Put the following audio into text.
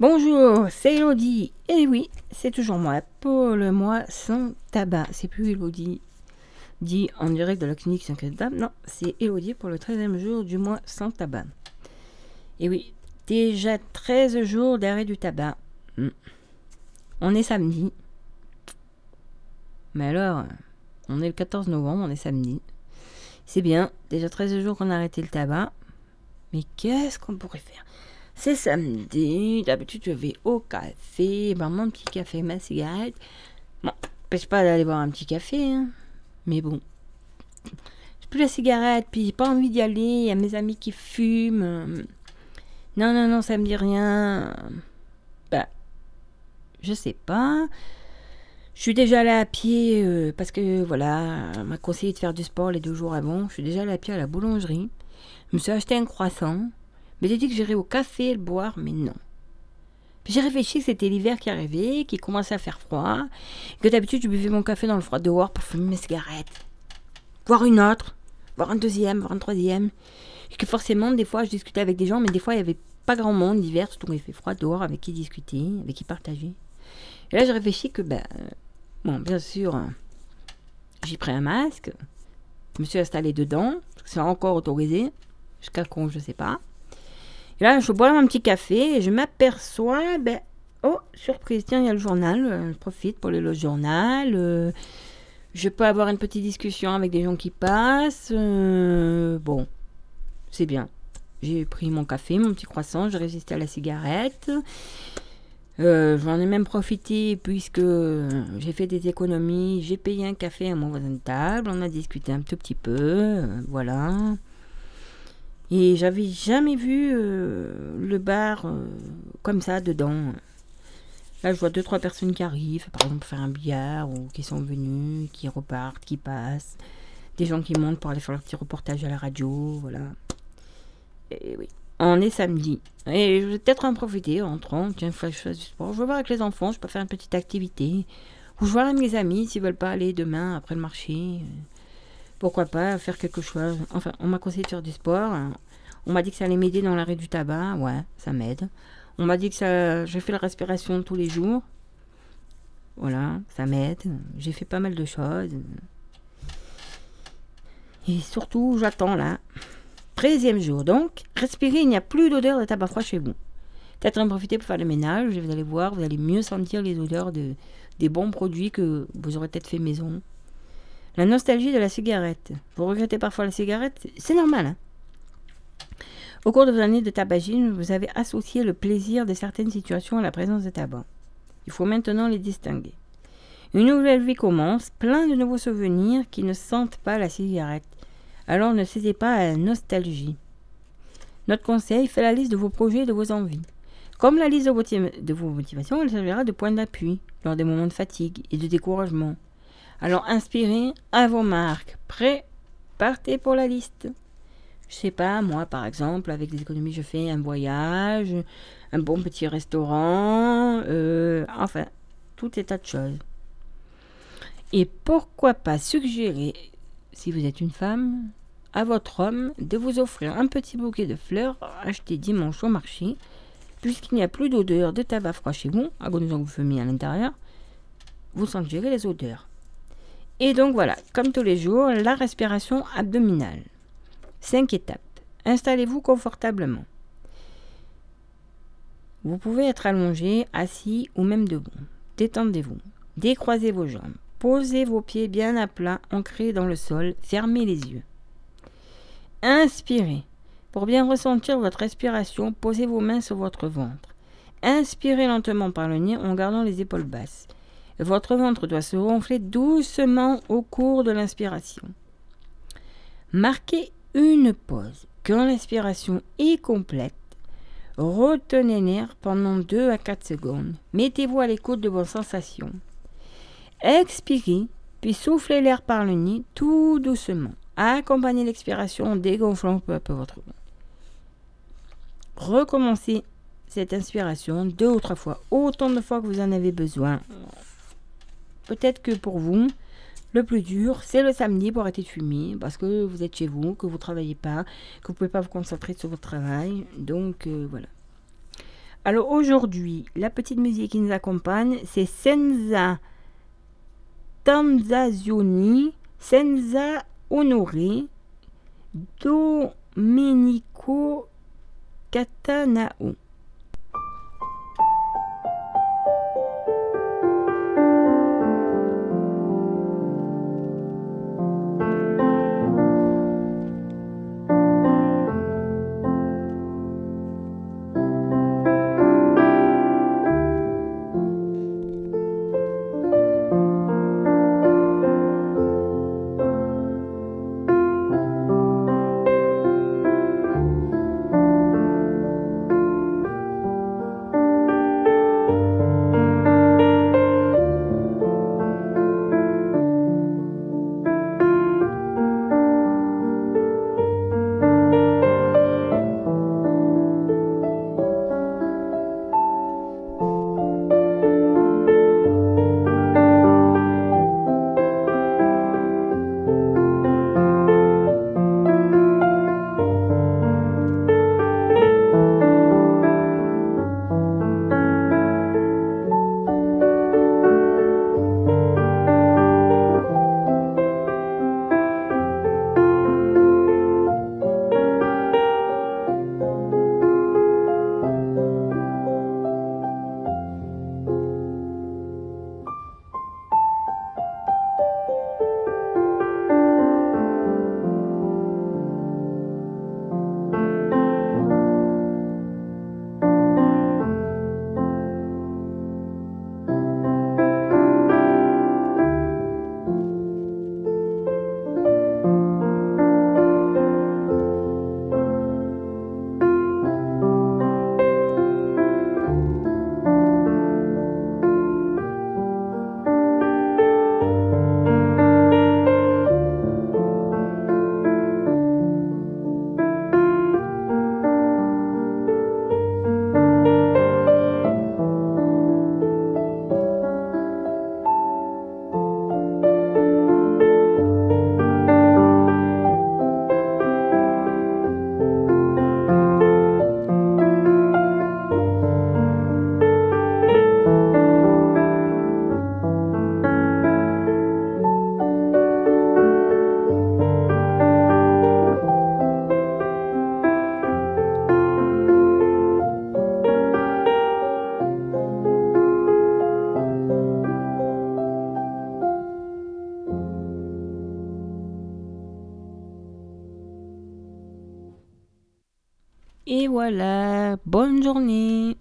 Bonjour, c'est Elodie. Et oui, c'est toujours moi pour le mois sans tabac. C'est plus Elodie dit en direct de la clinique 5 dames. Non, c'est Elodie pour le 13e jour du mois sans tabac. Et oui, déjà 13 jours d'arrêt du tabac. Hmm. On est samedi. Mais alors, on est le 14 novembre, on est samedi. C'est bien, déjà 13 jours qu'on a arrêté le tabac. Mais qu'est-ce qu'on pourrait faire? C'est samedi, d'habitude je vais au café, ben mon petit café, ma cigarette. Bon, pêche pas d'aller boire un petit café, hein. mais bon. J'ai plus la cigarette, puis j'ai pas envie d'y aller, il y a mes amis qui fument. Non, non, non, ça me dit rien. Bah, je sais pas. Je suis déjà allée à pied euh, parce que voilà, on m'a conseillé de faire du sport les deux jours avant. Je suis déjà allée à pied à la boulangerie. Je me suis acheté un croissant. Mais j'ai dit que j'irais au café le boire, mais non. J'ai réfléchi que c'était l'hiver qui arrivait, qu'il commençait à faire froid. Que d'habitude, je buvais mon café dans le froid dehors pour fumer mes cigarettes. Voir une autre, voir un deuxième, voir un troisième. Et que forcément, des fois, je discutais avec des gens, mais des fois, il n'y avait pas grand monde l'hiver, surtout quand il fait froid dehors, avec qui discuter, avec qui partager. Et là, j'ai réfléchi que, ben, Bon, bien sûr, j'ai pris un masque, je me suis installé dedans, c'est encore autorisé, jusqu'à quand je sais pas. Et là, je bois un petit café et je m'aperçois, ben, oh, surprise, tiens, il y a le journal, euh, je profite pour le journal. Euh, je peux avoir une petite discussion avec des gens qui passent. Euh, bon, c'est bien. J'ai pris mon café, mon petit croissant, j'ai résisté à la cigarette. J'en ai même profité puisque j'ai fait des économies. J'ai payé un café à mon voisin de table. On a discuté un tout petit peu. Voilà. Et j'avais jamais vu euh, le bar comme ça dedans. Là, je vois deux, trois personnes qui arrivent, par exemple, faire un billard ou qui sont venues, qui repartent, qui passent. Des gens qui montent pour aller faire leur petit reportage à la radio. Voilà. Et oui. On est samedi. Et je vais peut-être en profiter en rentrant. Tiens, il je fasse du sport. Je vais voir avec les enfants, je peux faire une petite activité. Ou je vois avec mes amis s'ils veulent pas aller demain après le marché. Pourquoi pas faire quelque chose. Enfin, on m'a conseillé de faire du sport. On m'a dit que ça allait m'aider dans l'arrêt du tabac. Ouais, ça m'aide. On m'a dit que ça, j'ai fait la respiration tous les jours. Voilà, ça m'aide. J'ai fait pas mal de choses. Et surtout, j'attends là. 13e jour donc, respirez, il n'y a plus d'odeur de tabac froid chez vous. Peut-être en profiter pour faire le ménage, vous allez voir, vous allez mieux sentir les odeurs de, des bons produits que vous aurez peut-être fait maison. La nostalgie de la cigarette. Vous regrettez parfois la cigarette? C'est normal. Hein. Au cours de vos années de tabagisme, vous avez associé le plaisir de certaines situations à la présence de tabac. Il faut maintenant les distinguer. Une nouvelle vie commence, plein de nouveaux souvenirs qui ne sentent pas la cigarette alors ne cédez pas à la nostalgie. Notre conseil, fait la liste de vos projets et de vos envies. Comme la liste de vos, motivations, elle servira de point d'appui lors des moments de fatigue et de découragement. Alors inspirez à vos marques. Prêt? Partez pour la liste. Je sais pas, moi par exemple, avec des économies, je fais un voyage, un bon petit restaurant, euh, enfin, tout est tas de choses. Et pourquoi pas suggérer si vous êtes une femme, à votre homme de vous offrir un petit bouquet de fleurs acheté dimanche au marché, puisqu'il n'y a plus d'odeur de tabac froid chez vous, à que vous fumiez à l'intérieur, vous sentirez les odeurs. Et donc voilà, comme tous les jours, la respiration abdominale. Cinq étapes. Installez-vous confortablement. Vous pouvez être allongé, assis ou même debout. Détendez-vous. Décroisez vos jambes. Posez vos pieds bien à plat, ancrés dans le sol, fermez les yeux. Inspirez. Pour bien ressentir votre respiration, posez vos mains sur votre ventre. Inspirez lentement par le nez en gardant les épaules basses. Votre ventre doit se gonfler doucement au cours de l'inspiration. Marquez une pause. Quand l'inspiration est complète, retenez l'air pendant 2 à 4 secondes. Mettez-vous à l'écoute de vos sensations. Expirez, puis soufflez l'air par le nez tout doucement. Accompagnez l'expiration en dégonflant peu à peu votre ventre. Recommencez cette inspiration deux ou trois fois, autant de fois que vous en avez besoin peut-être que pour vous, le plus dur, c'est le samedi pour arrêter de fumer, parce que vous êtes chez vous, que vous ne travaillez pas, que vous ne pouvez pas vous concentrer sur votre travail. Donc euh, voilà. Alors aujourd'hui, la petite musique qui nous accompagne, c'est Senza Tanzazioni, Senza Honoré, Domenico Catanao. voilà, bonne journée.